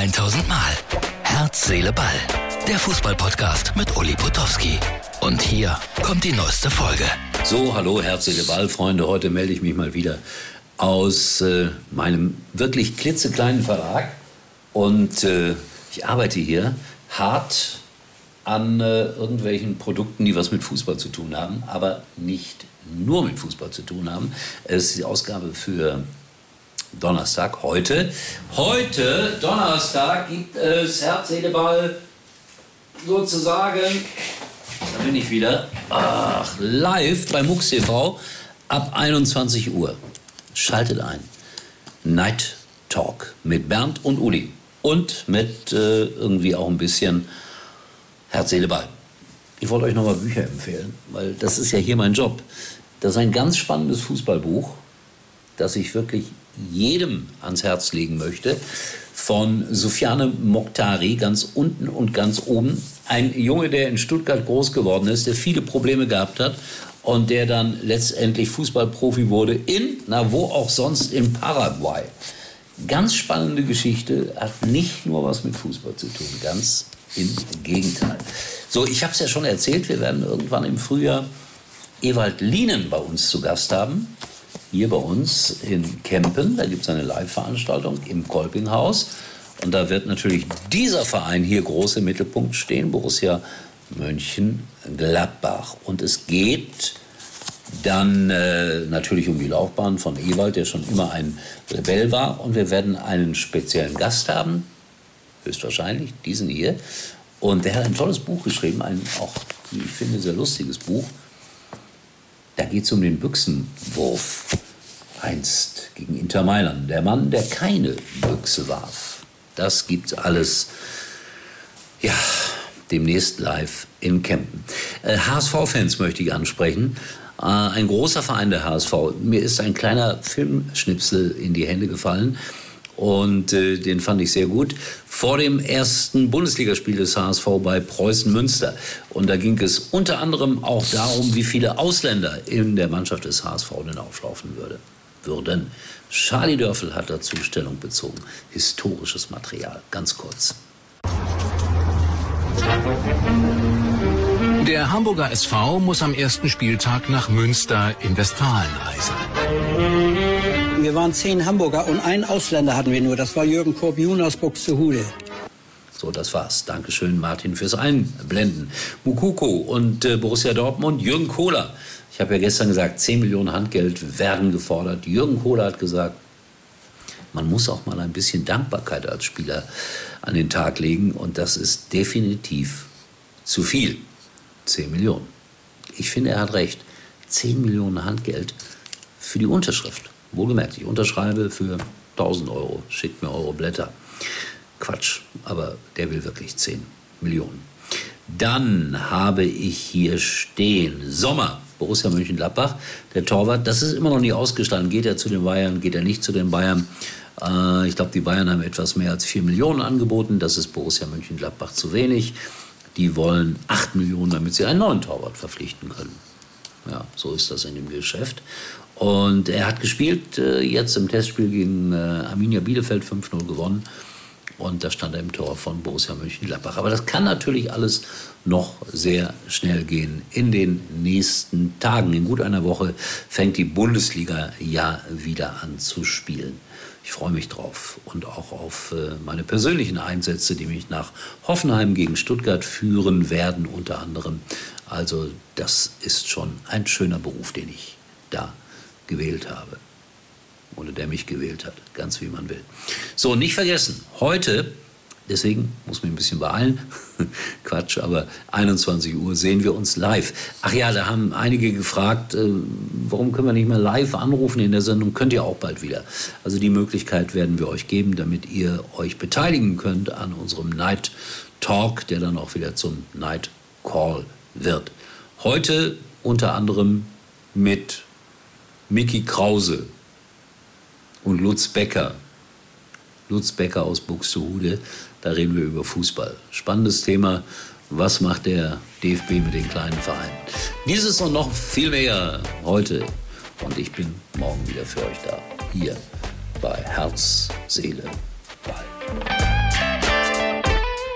1000 Mal. Herz, Seele, Ball. Der Fußballpodcast mit Uli Potowski. Und hier kommt die neueste Folge. So, hallo, Herz, Seele, Ball, Freunde. Heute melde ich mich mal wieder aus äh, meinem wirklich klitzekleinen Verlag. Und äh, ich arbeite hier hart an äh, irgendwelchen Produkten, die was mit Fußball zu tun haben, aber nicht nur mit Fußball zu tun haben. Es ist die Ausgabe für Donnerstag, heute. Heute, Donnerstag, gibt es Herz, Ball sozusagen, da bin ich wieder, ach, live bei MUX TV ab 21 Uhr. Schaltet ein. Night Talk mit Bernd und Uli. Und mit äh, irgendwie auch ein bisschen Herz, Ball. Ich wollte euch nochmal Bücher empfehlen, weil das ist ja hier mein Job. Das ist ein ganz spannendes Fußballbuch, das ich wirklich jedem ans Herz legen möchte. Von Sofiane Mokhtari, ganz unten und ganz oben. Ein Junge, der in Stuttgart groß geworden ist, der viele Probleme gehabt hat und der dann letztendlich Fußballprofi wurde in, na wo auch sonst, in Paraguay. Ganz spannende Geschichte, hat nicht nur was mit Fußball zu tun, ganz im Gegenteil. So, ich habe es ja schon erzählt, wir werden irgendwann im Frühjahr Ewald Lienen bei uns zu Gast haben. Hier bei uns in Kempen. Da gibt es eine Live-Veranstaltung im Kolpinghaus. Und da wird natürlich dieser Verein hier groß im Mittelpunkt stehen, Borussia Mönchengladbach. Und es geht dann äh, natürlich um die Laufbahn von Ewald, der schon immer ein Rebell war. Und wir werden einen speziellen Gast haben, höchstwahrscheinlich, diesen hier. Und der hat ein tolles Buch geschrieben, ein auch, wie ich finde, sehr lustiges Buch. Da geht es um den Büchsenwurf einst gegen Inter Mailand. Der Mann, der keine Büchse warf. Das gibt alles, ja, demnächst live in Kempen. Äh, HSV-Fans möchte ich ansprechen. Äh, ein großer Verein der HSV. Mir ist ein kleiner Filmschnipsel in die Hände gefallen und äh, den fand ich sehr gut. Vor dem ersten Bundesligaspiel des HSV bei Preußen Münster. Und da ging es unter anderem auch darum, wie viele Ausländer in der Mannschaft des HSV denn auflaufen würde, würden. Charlie Dörfel hat dazu Stellung bezogen. Historisches Material, ganz kurz. Der Hamburger SV muss am ersten Spieltag nach Münster in Westfalen reisen. Wir waren zehn Hamburger und einen Ausländer hatten wir nur. Das war Jürgen Korbiun aus Buxtehude. So, das war's. Dankeschön, Martin, fürs Einblenden. Mukoko und äh, Borussia Dortmund, Jürgen Kohler. Ich habe ja gestern gesagt, 10 Millionen Handgeld werden gefordert. Jürgen Kohler hat gesagt, man muss auch mal ein bisschen Dankbarkeit als Spieler an den Tag legen. Und das ist definitiv zu viel. 10 Millionen. Ich finde, er hat recht. 10 Millionen Handgeld für die Unterschrift. Wohlgemerkt, ich unterschreibe für 1000 Euro, schickt mir eure Blätter. Quatsch, aber der will wirklich 10 Millionen. Dann habe ich hier stehen Sommer, Borussia Mönchengladbach, der Torwart. Das ist immer noch nicht ausgestanden. Geht er zu den Bayern, geht er nicht zu den Bayern? Äh, ich glaube, die Bayern haben etwas mehr als 4 Millionen angeboten. Das ist Borussia Mönchengladbach zu wenig. Die wollen 8 Millionen, damit sie einen neuen Torwart verpflichten können. Ja, so ist das in dem Geschäft. Und er hat gespielt, äh, jetzt im Testspiel gegen äh, Arminia Bielefeld 5-0 gewonnen. Und da stand er im Tor von Borussia Mönchengladbach. Aber das kann natürlich alles noch sehr schnell gehen. In den nächsten Tagen, in gut einer Woche, fängt die Bundesliga ja wieder an zu spielen. Ich freue mich drauf und auch auf äh, meine persönlichen Einsätze, die mich nach Hoffenheim gegen Stuttgart führen werden, unter anderem. Also das ist schon ein schöner Beruf, den ich da gewählt habe. Oder der mich gewählt hat, ganz wie man will. So, nicht vergessen, heute, deswegen muss mich ein bisschen beeilen, Quatsch, aber 21 Uhr sehen wir uns live. Ach ja, da haben einige gefragt, äh, warum können wir nicht mal live anrufen in der Sendung? Könnt ihr auch bald wieder. Also die Möglichkeit werden wir euch geben, damit ihr euch beteiligen könnt an unserem Night Talk, der dann auch wieder zum Night Call wird. Heute unter anderem mit Mickey Krause und Lutz Becker. Lutz Becker aus Buxtehude, da reden wir über Fußball. Spannendes Thema, was macht der DFB mit den kleinen Vereinen? Dieses und noch viel mehr heute. Und ich bin morgen wieder für euch da. Hier bei Herz, Seele, Ball.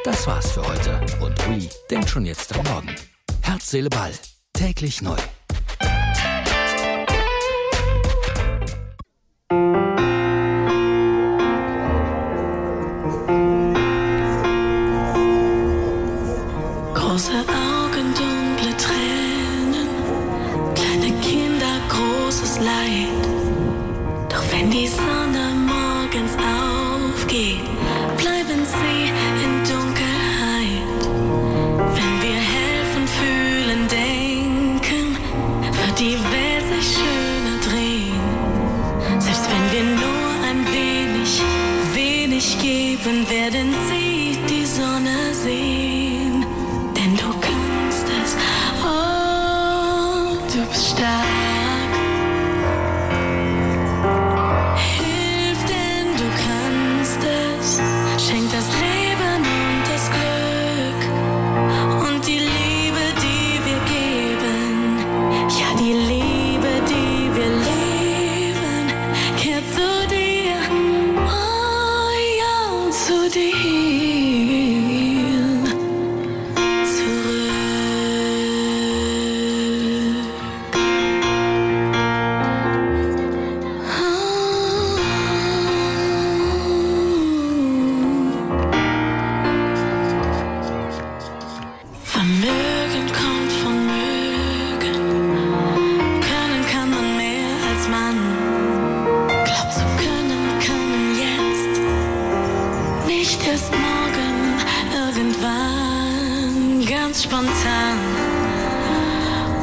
Das war's für heute. Und Uli denkt schon jetzt am Morgen. Herz, Seele, Ball. Täglich neu. Augen dunkle Tränen, kleine Kinder großes Leid. Doch wenn die Sonne morgens aufgeht, Jedes Morgen irgendwann ganz spontan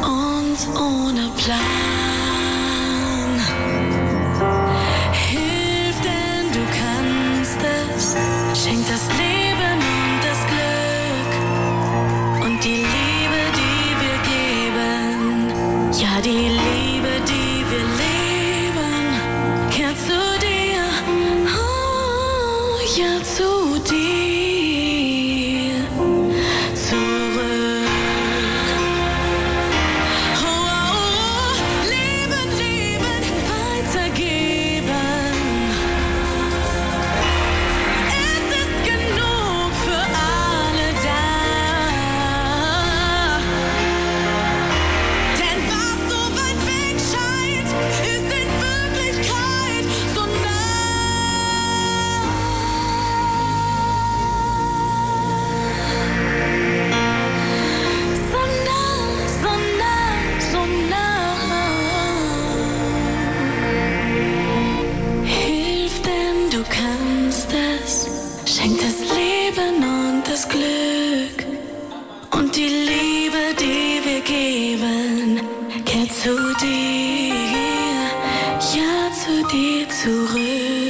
und ohne Plan. Hilf, denn du kannst es, schenk das Leben. dir zurück.